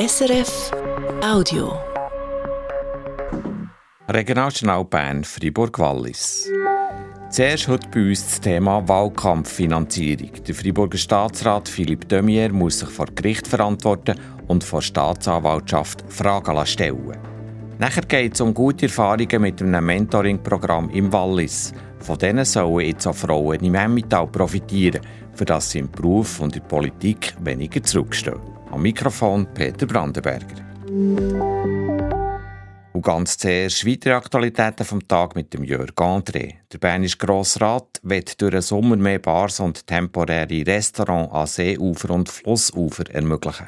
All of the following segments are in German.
SRF Audio. Regionaljournal Bern, Fribourg-Wallis. Zuerst heute bei uns das Thema Wahlkampffinanzierung. Der Friburger Staatsrat Philipp Demier muss sich vor Gericht verantworten und vor Staatsanwaltschaft Fragen stellen. Nachher geht es um gute Erfahrungen mit einem Mentoring-Programm im Wallis. Von denen sollen jetzt auch Frauen im Emmental profitieren, für das sie im Beruf und in der Politik weniger zurückstehen. Am Mikrofon Peter Brandenberger. Und ganz zuerst weitere Aktualitäten vom Tag mit dem Jörg André. Der Bernische Grossrat wird durch den Sommer mehr Bars und temporäre Restaurants an Seeufer und Flussufer ermöglichen.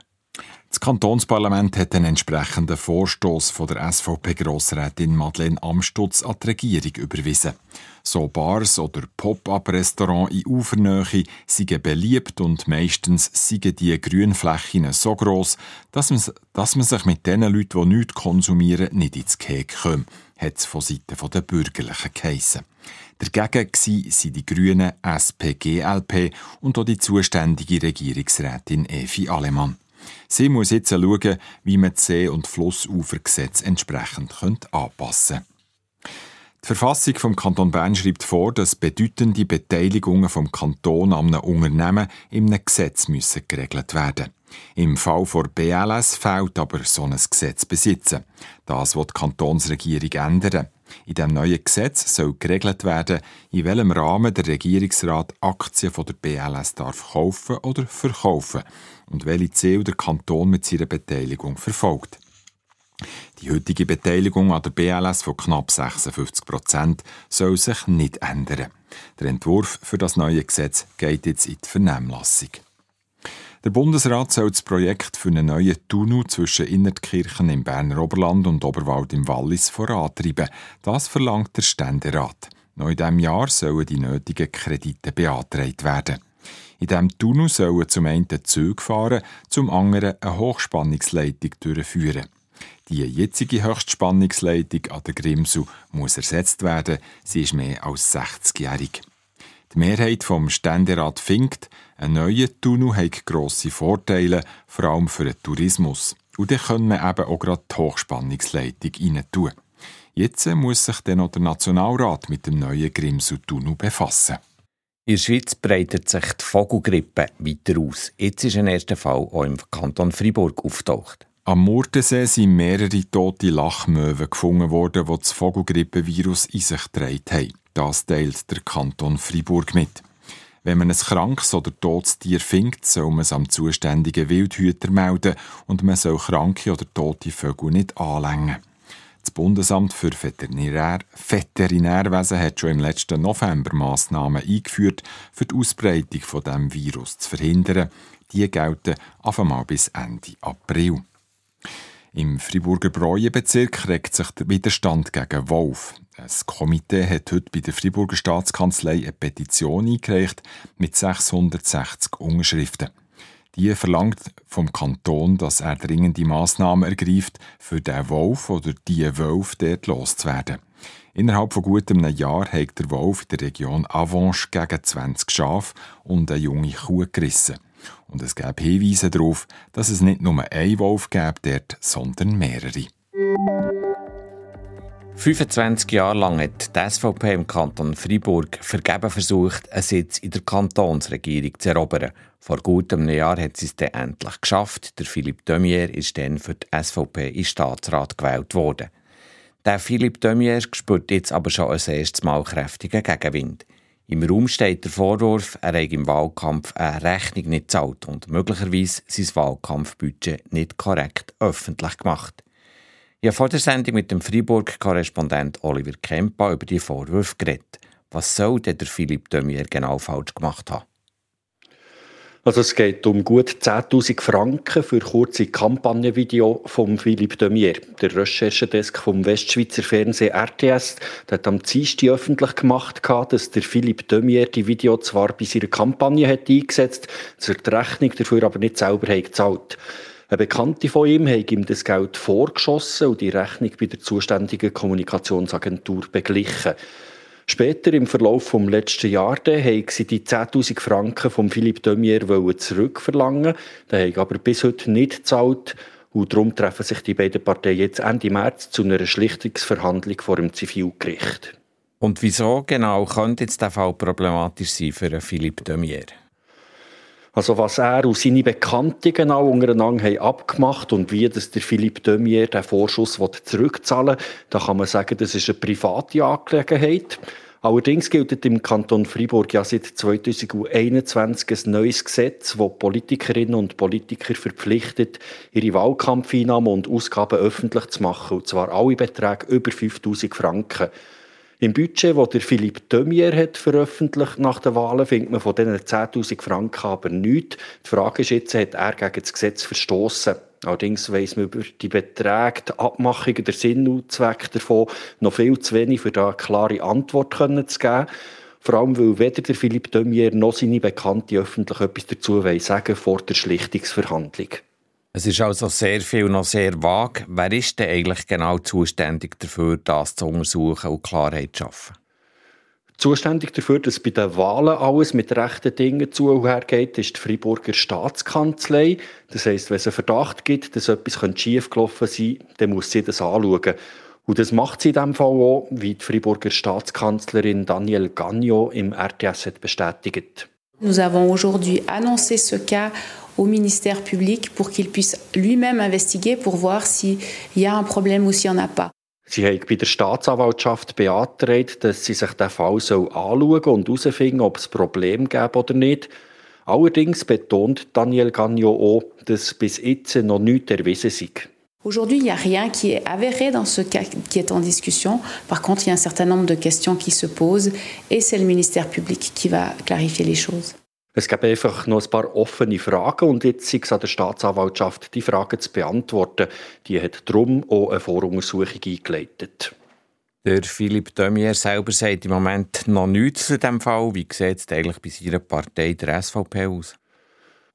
Das Kantonsparlament hat einen entsprechenden Vorstoß von der SVP-Grossrätin Madeleine Amstutz an die Regierung überwiesen. So Bars oder Pop-up-Restaurants in Ufernähe sind beliebt und meistens sind die Grünflächen so gross, dass man, dass man sich mit den Leuten, die nichts konsumieren, nicht ins Kek kommt, hat es von Seiten der Bürgerlichen geheissen. Dagegen waren die Grünen, SP, GLP und auch die zuständige Regierungsrätin Evi Alemann. Sie muss jetzt schauen, wie man das See- und Flussufergesetz entsprechend anpassen könnte. Die Verfassung vom Kanton Bern schreibt vor, dass bedeutende Beteiligungen vom Kanton an einem Unternehmen in einem Gesetz müssen geregelt werden. Im Fall der BLS fehlt aber so ein Gesetz besitzen. Das wird die Kantonsregierung ändern. In dem neuen Gesetz soll geregelt werden, in welchem Rahmen der Regierungsrat Aktien von der BLS darf kaufen oder verkaufen und welche Ziele der Kanton mit seiner Beteiligung verfolgt. Die heutige Beteiligung an der BLS von knapp 56 Prozent soll sich nicht ändern. Der Entwurf für das neue Gesetz geht jetzt in die Vernehmlassung. Der Bundesrat soll das Projekt für einen neuen Tunnel zwischen Innertkirchen im Berner Oberland und Oberwald im Wallis vorantreiben. Das verlangt der Ständerat. Noch in diesem Jahr sollen die nötigen Kredite beantragt werden. In diesem Tunnel sollen zum einen Züge fahren, zum anderen eine Hochspannungsleitung durchführen. Die jetzige Höchstspannungsleitung an der Grimsel muss ersetzt werden. Sie ist mehr als 60-jährig. Die Mehrheit vom Ständerat findet, ein neuer Tunnel hat grosse Vorteile, vor allem für den Tourismus. Und dann können wir eben auch gerade die Hochspannungsleitung rein tun. Jetzt muss sich dann auch der Nationalrat mit dem neuen Grimsel-Tunnel befassen. In der Schweiz breitet sich die Vogelgrippe weiter aus. Jetzt ist ein erster Fall auch im Kanton Freiburg auftaucht. Am Murtensee sind mehrere tote Lachmöwen gefunden worden, die das Vogelgrippevirus in sich getragen haben. Das teilt der Kanton Freiburg mit. Wenn man ein krankes oder totes Tier findet, soll man es am zuständigen Wildhüter melden und man soll kranke oder tote Vögel nicht anlängen. Das Bundesamt für Veterinär Veterinärwesen hat schon im letzten November Massnahmen eingeführt, für die Ausbreitung von dem Virus zu verhindern. Die gelten einfach mal bis Ende April. Im Friburger Breuenbezirk regt sich der Widerstand gegen Wolf. Das Komitee hat heute bei der Friburger Staatskanzlei eine Petition eingereicht mit 660 Unterschriften. Die verlangt vom Kanton, dass er dringende Massnahmen ergreift, für den Wolf oder die Wolf dort loszuwerden. Innerhalb von gut einem Jahr hat der Wolf in der Region Avanche gegen 20 Schafe und eine junge Kuh gerissen. Und es gab Hinweise darauf, dass es nicht nur einen Wolf gab dort, sondern mehrere. 25 Jahre lang hat die SVP im Kanton Freiburg vergeben versucht, einen Sitz in der Kantonsregierung zu erobern. Vor gut einem Jahr hat sie es dann endlich geschafft. Der Philippe Demier ist dann für die SVP in Staatsrat gewählt worden. Der Philippe Demier spürt jetzt aber schon ein erstes Mal kräftigen Gegenwind. Im Raum steht der Vorwurf, er habe im Wahlkampf eine Rechnung nicht gezahlt und möglicherweise sein Wahlkampfbudget nicht korrekt öffentlich gemacht. Ich habe vor der Sendung mit dem Freiburg-Korrespondent Oliver Kempa über die Vorwürfe geredet. Was soll denn der Philipp Demier genau falsch gemacht haben? Also es geht um gut 10.000 Franken für kurze Kampagnenvideo von Philippe Demier. Der Recherchedesk vom Westschweizer Fernsehen RTS der hat am Dienstag öffentlich gemacht, dass der Philippe Demier die Video zwar bei seiner Kampagne hat eingesetzt, zur Rechnung dafür aber nicht selber hat gezahlt. Eine Bekannte von ihm hat ihm das Geld vorgeschossen und die Rechnung bei der zuständigen Kommunikationsagentur beglichen. Später im Verlauf des letzten Jahres haben sie die 10.000 Franken von Philippe Demier zurückverlangen. Der hat aber bis heute nicht gezahlt. Und darum treffen sich die beiden Parteien jetzt Ende März zu einer Schlichtungsverhandlung vor dem Zivilgericht. Und wieso genau könnte jetzt der Fall problematisch sein für Philippe Demier? Also was er und seine Bekannten genau untereinander haben abgemacht und wie das der Philippe Demier den Vorschuss zurückzahlen will, da kann man sagen, das ist eine private Angelegenheit. Allerdings gilt im Kanton Freiburg ja seit 2021 ein neues Gesetz, das Politikerinnen und Politiker verpflichtet, ihre Wahlkampfeinnahmen und Ausgaben öffentlich zu machen, und zwar alle Beträge über 5000 Franken. Im Budget, das der Philippe Demier hat veröffentlicht nach den Wahlen, findet man von diesen 10.000 Franken aber nichts. Die Frage ist jetzt, hat er gegen das Gesetz verstoßen? Allerdings weiss man über die Beträge, die Abmachungen, den Sinn und Zweck davon noch viel zu wenig, für da eine klare Antwort zu geben. Vor allem, weil weder der Philippe Demier noch seine Bekannte öffentlich etwas dazu sagen vor der Schlichtungsverhandlung. Es ist also sehr viel noch sehr vage. Wer ist denn eigentlich genau zuständig dafür, das zu untersuchen und Klarheit zu schaffen? Zuständig dafür, dass bei den Wahlen alles mit rechten Dingen zu und her geht, ist die Freiburger Staatskanzlei. Das heisst, wenn es einen Verdacht gibt, dass etwas schiefgelaufen sein könnte, dann muss sie das anschauen. Und das macht sie in diesem Fall auch, wie die Freiburger Staatskanzlerin Danielle Gagnon im RTS hat bestätigt. Nous avons aujourd'hui annoncé ce cas au ministère public pour qu'il puisse lui-même investiguer pour voir s'il y a un problème ou s'il n'y en a pas. Sie haben bei der Staatsanwaltschaft beantragt, dass sie sich den Fall anschauen und herausfinden, ob es Problem gäbe oder nicht. Allerdings betont Daniel Gagnon auch, dass bis jetzt noch nichts erwiesen sei. Aujourd'hui, il n'y a rien qui est avéré dans ce cas qui est en discussion. Par contre, il y a un certain nombre de questions qui se posent et c'est le ministère public qui va clarifier les choses. Es gibt einfach noch ein paar offene Fragen und jetzt ist es an der Staatsanwaltschaft, die Fragen zu beantworten. Die hat darum auch eine Voruntersuchung eingeleitet. Der Philipp Demier selber sagt im Moment noch nichts zu diesem Fall. Wie sieht es eigentlich bei seiner Partei, der SVP, aus?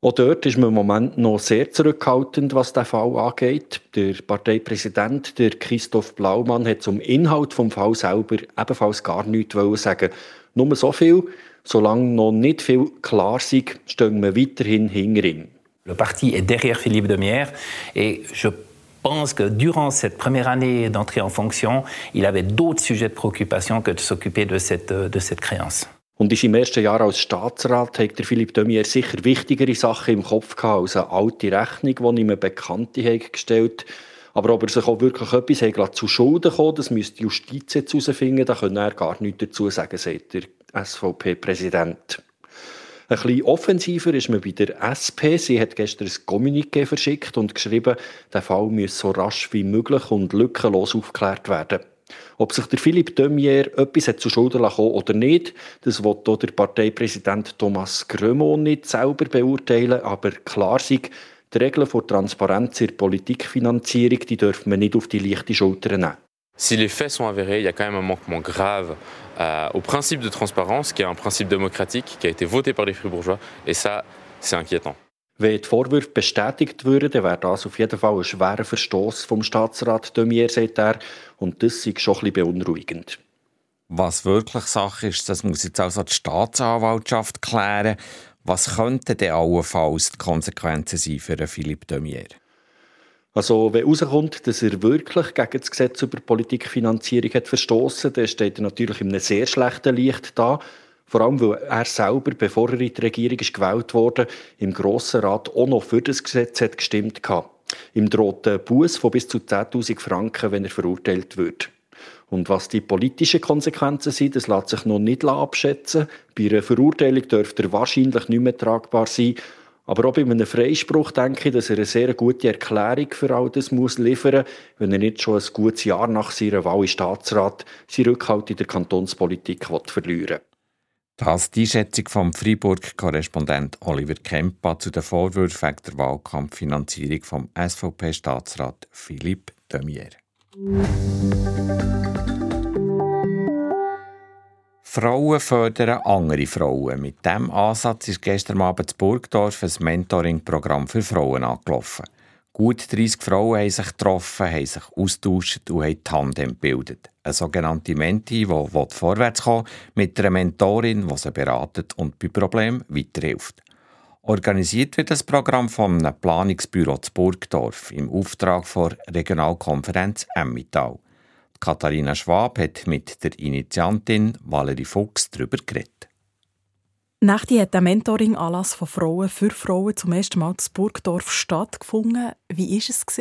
Auch dort ist man im Moment noch sehr zurückhaltend, was den Fall angeht. Der Parteipräsident, der Christoph Blaumann, hat zum Inhalt des Falls selber ebenfalls gar nichts sagen. Nur so viel, solange noch nicht viel klar ist, stehen wir weiterhin hinter ihm. Le parti est derrière Philippe de Mier et je pense que durant cette première année d'entrée en fonction, il avait d'autres sujets de préoccupation que de s'occuper de cette, de cette créance. Und ist im ersten Jahr als Staatsrat hat der Philipp Demier sicher wichtigere Sachen im Kopf gehabt als eine alte Rechnung, die ihm eine Bekannte hat gestellt Aber ob er sich auch wirklich etwas hat, zu Schulden kommen, das müsste die Justiz jetzt herausfinden, da kann er gar nichts dazu sagen, sagt der SVP-Präsident. Ein bisschen offensiver ist man bei der SP. Sie hat gestern ein Kommuniqué verschickt und geschrieben, der Fall müsse so rasch wie möglich und lückenlos aufgeklärt werden. Ob sich der Philippe Demier etwas hat zu Schulden lassen oder nicht, das wird auch der Parteipräsident Thomas Grömont nicht selber beurteilen, aber klar sei, die Regeln für Transparenz in der Politikfinanzierung die dürfen wir nicht auf die leichte Schulter nehmen. Si les faits sont avérés, il y a quand même un manquement grave euh, au principe de transparence, qui est un principe démocratique, qui a été voté par les Fribourgeois, et ça, c'est inquiétant. Wenn die Vorwürfe bestätigt würden, wäre das auf jeden Fall ein schwerer Verstoß vom Staatsrat Demier, sagt er. Und das ist schon ein bisschen beunruhigend. Was wirklich Sache ist, das muss jetzt also die Staatsanwaltschaft klären. Was könnten denn allenfalls die Konsequenzen sein für Philippe Demier? Also, wenn herauskommt, dass er wirklich gegen das Gesetz über Politikfinanzierung hat verstoßen, dann steht er natürlich in einem sehr schlechten Licht da. Vor allem, weil er selber, bevor er in die Regierung ist gewählt wurde, im Grossen Rat auch noch für das Gesetz hat gestimmt hat. Ihm droht ein Buß von bis zu 10.000 Franken, wenn er verurteilt wird. Und was die politischen Konsequenzen sind, das lässt sich noch nicht abschätzen. Bei einer Verurteilung dürfte er wahrscheinlich nicht mehr tragbar sein. Aber auch bei einem Freispruch denke ich, dass er eine sehr gute Erklärung für all das muss liefern muss, wenn er nicht schon ein gutes Jahr nach seiner Wahl im Staatsrat seinen Rückhalt in der Kantonspolitik verlieren will. Das die Schätzung vom Freiburg-Korrespondent Oliver Kempa zu den Vorwürfen der Wahlkampffinanzierung vom SVP-Staatsrat Philippe Demier. Frauen fördern andere Frauen. Mit diesem Ansatz ist gestern Abend in Burgdorf ein Mentoring-Programm für Frauen angelaufen. Gut 30 Frauen haben sich getroffen, haben sich austauscht und haben Tandem gebildet. Eine sogenannte Menti, die vorwärts kommen mit einer Mentorin, die sie beratet und bei Problemen weiterhilft. Organisiert wird das Programm vom Planungsbüro zu Burgdorf im Auftrag der Regionalkonferenz Emmittal. Katharina Schwab hat mit der Initiantin Valerie Fuchs darüber geredet. Nächte hat der Mentoring-Anlass von Frauen für Frauen zum ersten Mal zu Burgdorf stattgefunden. Wie war es?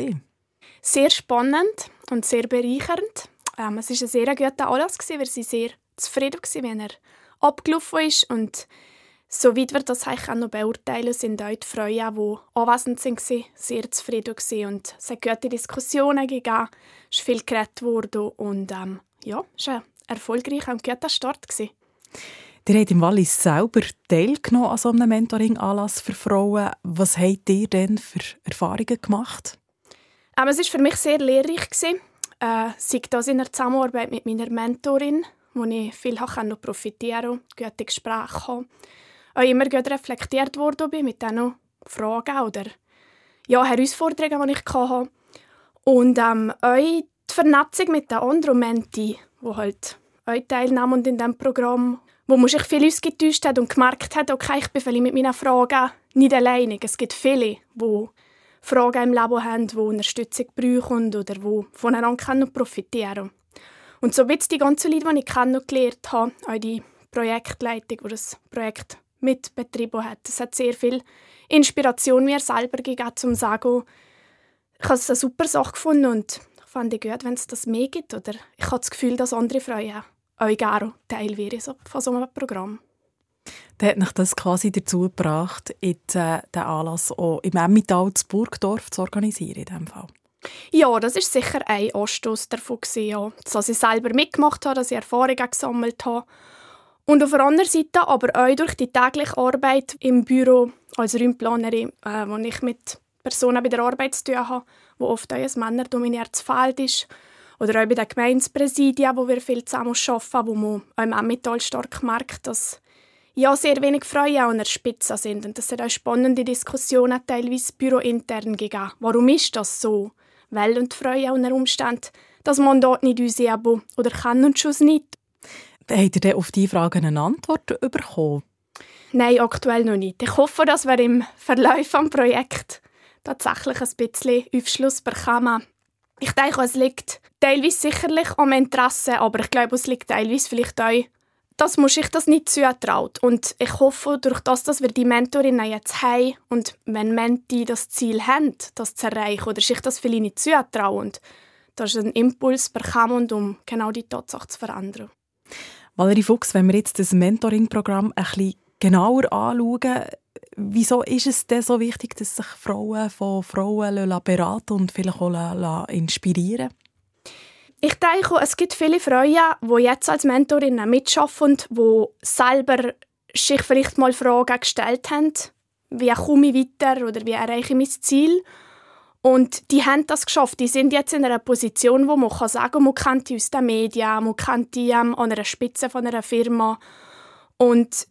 Sehr spannend und sehr bereichernd. Ähm, es war ein sehr guter Anlass, weil sie sehr zufrieden wenn er abgelaufen ist. Und soweit wir das auch noch beurteilen, sind auch die Frauen, die anwesend waren, sehr zufrieden. Und es hat gute Diskussionen gegeben, es ist viel geredet worden und ähm, ja, es war ein erfolgreicher und guter Start. Gewesen. Ihr habt im Wallis selber teilgenommen an so einem Mentoring-Anlass für Frauen. Was habt ihr denn für Erfahrungen gemacht? Ähm, es war für mich sehr lehrreich. Gewesen. Äh, sei das in der Zusammenarbeit mit meiner Mentorin, wo ich viel profitieren konnte, gute Gespräche haben. Auch immer gut reflektiert worden bin mit diesen Fragen oder ja, Herausforderungen, die ich hatte. Und ähm, auch die Vernetzung mit den anderen Menti, die halt auch teilnehmen in diesem Programm, wo man sich viel ausgetauscht hat und gemerkt hat, okay, ich bin vielleicht mit meinen Fragen nicht alleine. Es gibt viele, die Fragen im Leben haben, die Unterstützung brauchen oder die voneinander profitieren können. Und so wird die ganzen Leute, die ich kennengelernt habe, auch die Projektleitung, die das Projekt mitbetrieben hat, es hat sehr viel Inspiration mir selber gegeben, um zu sagen, ich habe es eine super Sache gefunden und ich fand es gut, wenn es das mehr gibt. Oder ich habe das Gefühl, dass andere Frauen auch gerne Teil wären von so einem Programm. Dann hat mich das quasi dazu gebracht, jetzt, äh, den Anlass auch im Emmental zu Burgdorf zu organisieren in diesem Fall. Ja, das ist sicher ein Anstoß davon, ja. dass ich selber mitgemacht habe, dass ich Erfahrungen gesammelt habe. Und auf der anderen Seite aber auch durch die tägliche Arbeit im Büro als Räumplanerin, äh, wo ich mit Personen bei der Arbeit zu tun habe, wo oft auch ein männerdominiertes Feld ist. Oder auch bei den Gemeindepräsidien, wo wir viel zusammen arbeiten, wo man auch im Emmental stark merkt, dass ja sehr wenig Frauen an der Spitze sind. Und das hat auch spannende Diskussionen teilweise bürointern gegeben. Warum ist das so? Weil und Frauen unter Umständen das Mandat nicht ausüben oder können und schon nicht. Habt ihr denn auf diese Fragen eine Antwort bekommen? Nein, aktuell noch nicht. Ich hoffe, dass wir im Verlauf des Projekts tatsächlich ein bisschen Aufschluss bekommen. Ich denke, es liegt teilweise sicherlich am Interesse, aber ich glaube, es liegt teilweise vielleicht auch dass man sich das nicht zutraut. Und ich hoffe, durch das, dass wir die Mentorinnen jetzt haben und wenn Menti das Ziel haben, das zu erreichen oder sich das vielleicht nicht zutrauen, dass ein Impuls bekommen, um genau die Tatsache zu verändern. Valerie Fuchs, wenn wir jetzt das Mentoring-Programm ein bisschen genauer anschauen, wieso ist es denn so wichtig, dass sich Frauen von Frauen beraten und vielleicht auch inspirieren ich denke, es gibt viele Frauen, die jetzt als Mentorinnen mitarbeiten, die selber sich vielleicht mal Fragen gestellt haben, wie komme ich weiter oder wie erreiche ich mein Ziel. Und die haben das geschafft. Die sind jetzt in einer Position, wo man kann sagen man kennt die aus den Medien, man kennt die ähm, an einer Spitze von einer Firma. Und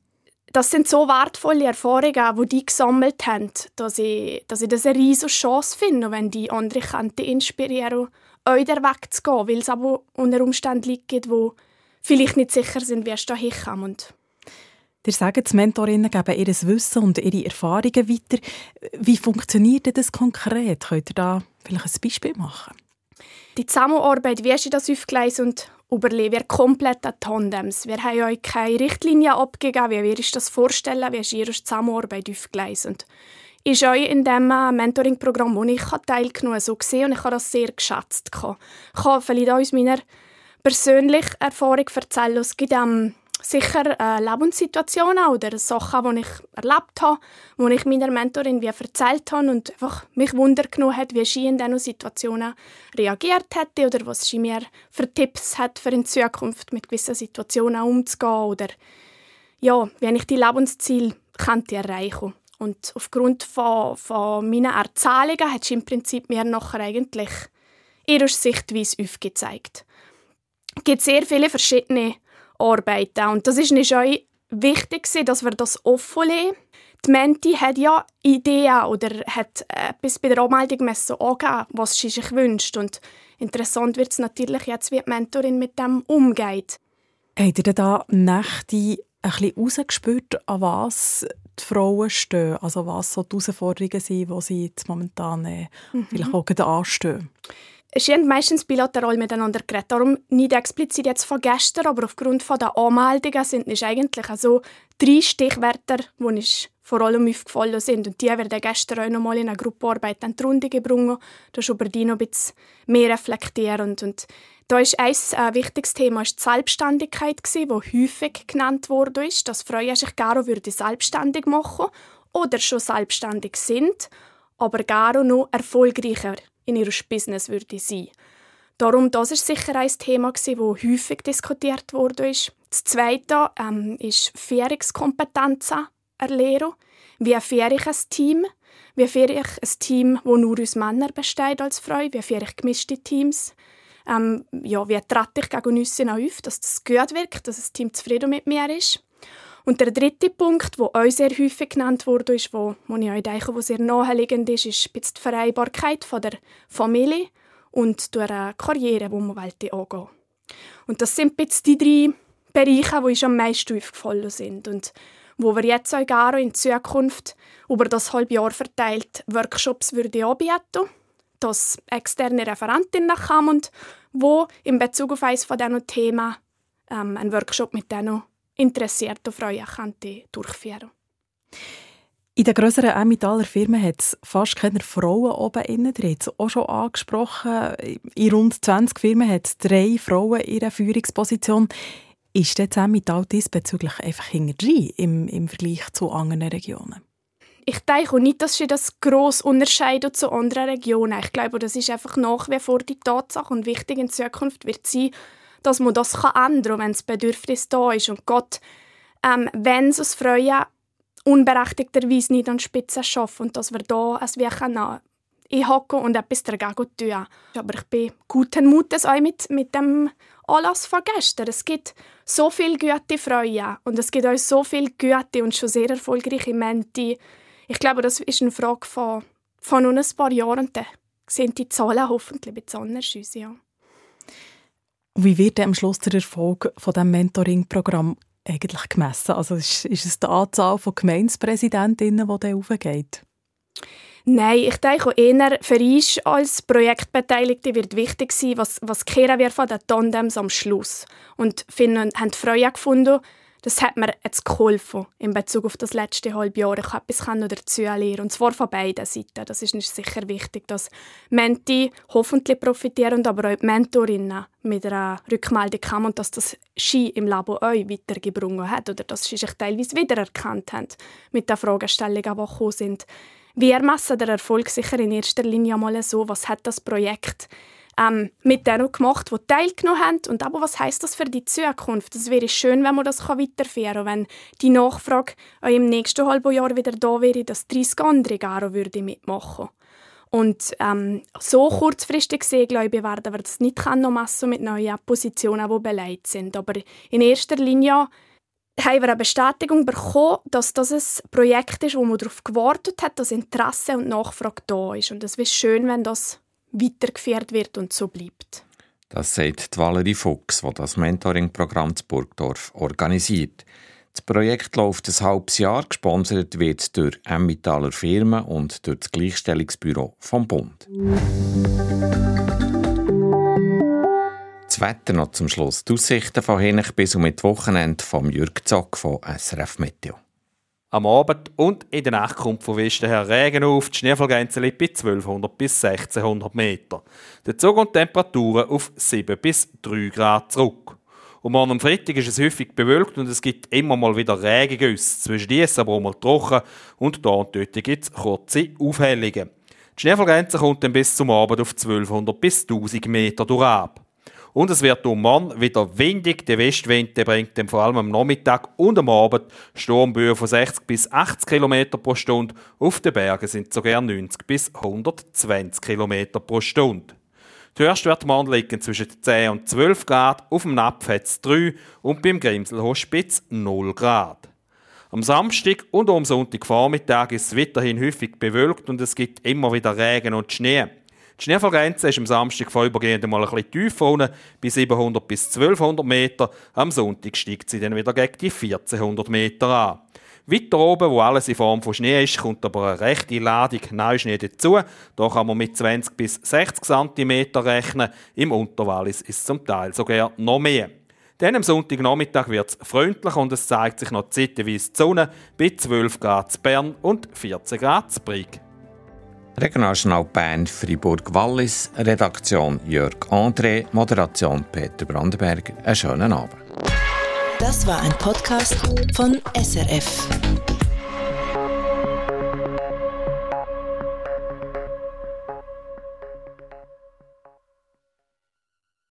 das sind so wertvolle Erfahrungen, die die gesammelt haben, dass ich, dass ich das eine riesige Chance finde, wenn die andere inspirieren euch den Weg zu gehen, weil es aber unter Umständen gibt, wo vielleicht nicht sicher sind, wie es da hinkommt. Ihr sagt, die Mentorinnen geben ihr Wissen und ihre Erfahrungen weiter. Wie funktioniert das konkret? Könnt ihr da vielleicht ein Beispiel machen? Die Zusammenarbeit, wie ist das aufgeleistet und überleben wir komplett an Tandems. Wir haben euch keine Richtlinie abgegeben, wie wir das vorstellen, wie ist ihre Zusammenarbeit aufgeleistet ist auch in dem äh, Mentoring-Programm, wo ich teilgenommen habe, so gesehen und ich habe das sehr geschätzt. Ich kann vielleicht auch aus meiner persönlichen Erfahrung erzählen. Es gibt ähm, sicher äh, Lebenssituationen oder Sachen, die ich erlebt habe, wo ich meiner Mentorin wie erzählt habe und einfach mich wundergenommen hat, wie sie in diesen Situationen reagiert hätte oder was sie mir für Tipps hat, für in Zukunft mit gewissen Situationen umzugehen oder ja, wie ich die Lebensziele könnte erreichen und aufgrund von, von meinen Erzählungen hat sie im Prinzip mir nachher eigentlich ihre Sichtweise aufgezeigt. Es gibt sehr viele verschiedene Arbeiten und das ist nicht auch wichtig, dass wir das offenlegen. Die Menti hat ja Ideen oder hat etwas bei der Anmeldung angegeben, was sie sich wünscht. Und interessant wird es natürlich jetzt, wie die Mentorin mit dem umgeht. Habt ihr da Nächte ein bisschen rausgespürt, an was die Frauen stehen? Also was so die Herausforderungen sind, die sie jetzt momentan äh, mhm. vielleicht auch anstehen? Sie haben meistens bilateral miteinander geredet. Darum nicht explizit jetzt von gestern, aber aufgrund der Anmeldungen sind es eigentlich also drei Stichwörter, die ich vor allem aufgefallen sind. Und die werden gestern auch noch mal in einer Gruppenarbeit in die Runde gebracht. Das ist über die noch ein bisschen mehr reflektierend. Und da ist ein äh, wichtiges Thema ist die Selbstständigkeit, die häufig genannt wurde, dass Frauen sich gerne würde selbstständig machen oder schon selbstständig sind, aber gerne noch erfolgreicher in ihrem Business würde sein. Darum, das ist sicher ein Thema, das häufig diskutiert wurde. Das Zweite ähm, ist Führungskompetenzen erlernen. Wie führe ich ein Team? Wie führe ich ein Team, das nur aus Männern besteht als Frau? Wie führe ich gemischte Teams? Ähm, ja, wie trete ich gegen uns auf, dass das gut wirkt, dass das Team zufrieden mit mir ist? Und der dritte Punkt, der auch sehr häufig genannt wurde, ist, wo, wo ich auch denke, wo sehr naheliegend ist, ist die Vereinbarkeit von der Familie und der Karriere, die man angehen will. Und das sind jetzt die drei Bereiche, die uns am meisten aufgefallen sind und wo wir jetzt auch gerne in Zukunft über das halbe Jahr verteilt Workshops würde anbieten dass externe Referentinnen kommen und wo in Bezug auf eines von diesen Themen ähm, einen Workshop mit diesen interessierten Frauen könnte durchführen in den grösseren Emmentaler Firmen hat es fast keine Frauen oben innen drin. Es auch schon angesprochen. In rund 20 Firmen hat es drei Frauen in ihrer Führungsposition. Ist das Emmental diesbezüglich einfach hinterher im, im Vergleich zu anderen Regionen? Ich denke nicht, dass sie das gross unterscheidet zu anderen Regionen. Ich glaube, das ist einfach nach wie vor die Tatsache und wichtig in Zukunft wird sein, dass man das ändern kann, wenn das Bedürfnis da ist. Und Gott, ähm, wenn es uns freuen, unberechtigterweise nicht an Spitze schaffen und dass wir da wir können einhocken und etwas dagegen tun. Aber ich bin guten Mutes auch mit, mit dem Anlass von gestern. Es gibt so viele gute Frauen und es gibt auch so viele gute und schon sehr erfolgreiche Menti. Ich glaube, das ist eine Frage von, von nur ein paar Jahren dann sind die Zahlen hoffentlich ein bisschen anders. Ja. Wie wird am Schluss der Erfolg von dem Mentoring-Programm eigentlich gemessen? Also ist, ist es die Anzahl von Gemeindepräsidentinnen, die dann aufgeht? Nein, ich denke eher für uns als Projektbeteiligte wird wichtig sein, was, was kehren wir von den Tandems am Schluss. Und finden, haben Freude gefunden, das hat mir jetzt geholfen in Bezug auf das letzte halbe Jahr. Ich habe etwas dazu lernen und zwar von beiden Seiten. Das ist sicher wichtig, dass Menti hoffentlich profitieren, aber auch die Mentorinnen mit einer Rückmeldung kommen und dass das Ski im Labo euch weitergebracht hat oder dass sie sich teilweise wiedererkannt haben mit den Fragestellungen, die gekommen sind. Wir messen den Erfolg sicher in erster Linie mal so, was hat das Projekt ähm, mit denen gemacht, die teilgenommen haben. Und aber was heißt das für die Zukunft? Es wäre schön, wenn man das weiterführen kann, wenn die Nachfrage im nächsten halben Jahr wieder da wäre, dass 30 andere Garo würde mitmachen und ähm, so kurzfristig gesehen, glaube ich, werden wir das nicht noch messen mit neuen Positionen, die beleidigt sind. Aber in erster Linie haben wir eine Bestätigung bekommen, dass das ein Projekt ist, wo man darauf gewartet hat, dass Interesse und Nachfrage da ist. Und es wäre schön, wenn das weitergeführt wird und so bleibt. Das sagt Valerie Fuchs, die das Mentoring-Programm zu Burgdorf organisiert. Das Projekt läuft ein halbes Jahr, gesponsert wird durch Emmentaler Firmen und durch das Gleichstellungsbüro vom Bund. Das Wetter noch zum Schluss. Die Aussichten von Henich bis um mit Wochenende vom Jürg Zock von SRF Meteo. Am Abend und in der Nacht kommt von Westen her Regen auf. Die Schneefallgrenze liegt bei 1200 bis 1600 Meter. Dazu gehen die Temperaturen auf 7 bis 3 Grad zurück. Und morgen am Freitag ist es häufig bewölkt und es gibt immer mal wieder Regengüsse. Zwischen diesen aber auch mal trocken und da und dort gibt es kurze Aufhellungen. Die Schneefallgrenze kommt dann bis zum Abend auf 1200 bis 1000 Meter durch ab. Und es wird um Mann wieder windig. Der Westwind der bringt dann vor allem am Nachmittag und am Abend Sturmböen von 60 bis 80 km pro Stunde. Auf den Bergen sind sogar 90 bis 120 km pro Stunde. Die Höchstwerte liegen zwischen 10 und 12 Grad, auf dem Napf hat es 3 und beim Grimselhospitz 0 Grad. Am Samstag und am Sonntagvormittag ist es weiterhin häufig bewölkt und es gibt immer wieder Regen und Schnee. Die Schneefallgrenze ist am Samstag vorübergehend mal ein bisschen tiefer unten, bei 700 bis 1200 Meter. Am Sonntag steigt sie dann wieder gegen die 1400 Meter an. Weiter oben, wo alles in Form von Schnee ist, kommt aber eine rechte Ladung Neuschnee dazu. Da kann man mit 20 bis 60 cm rechnen. Im Unterwallis ist es zum Teil sogar noch mehr. Dann am Sonntagnachmittag wird es freundlich und es zeigt sich noch zeitweise die Sonne bei 12 Grad zu Bern und 14 Grad zu Brig. Regionaljournal Bern, Fribourg-Wallis, Redaktion Jörg André, Moderation Peter Brandenberg. Einen schönen Abend. Das war ein Podcast von SRF.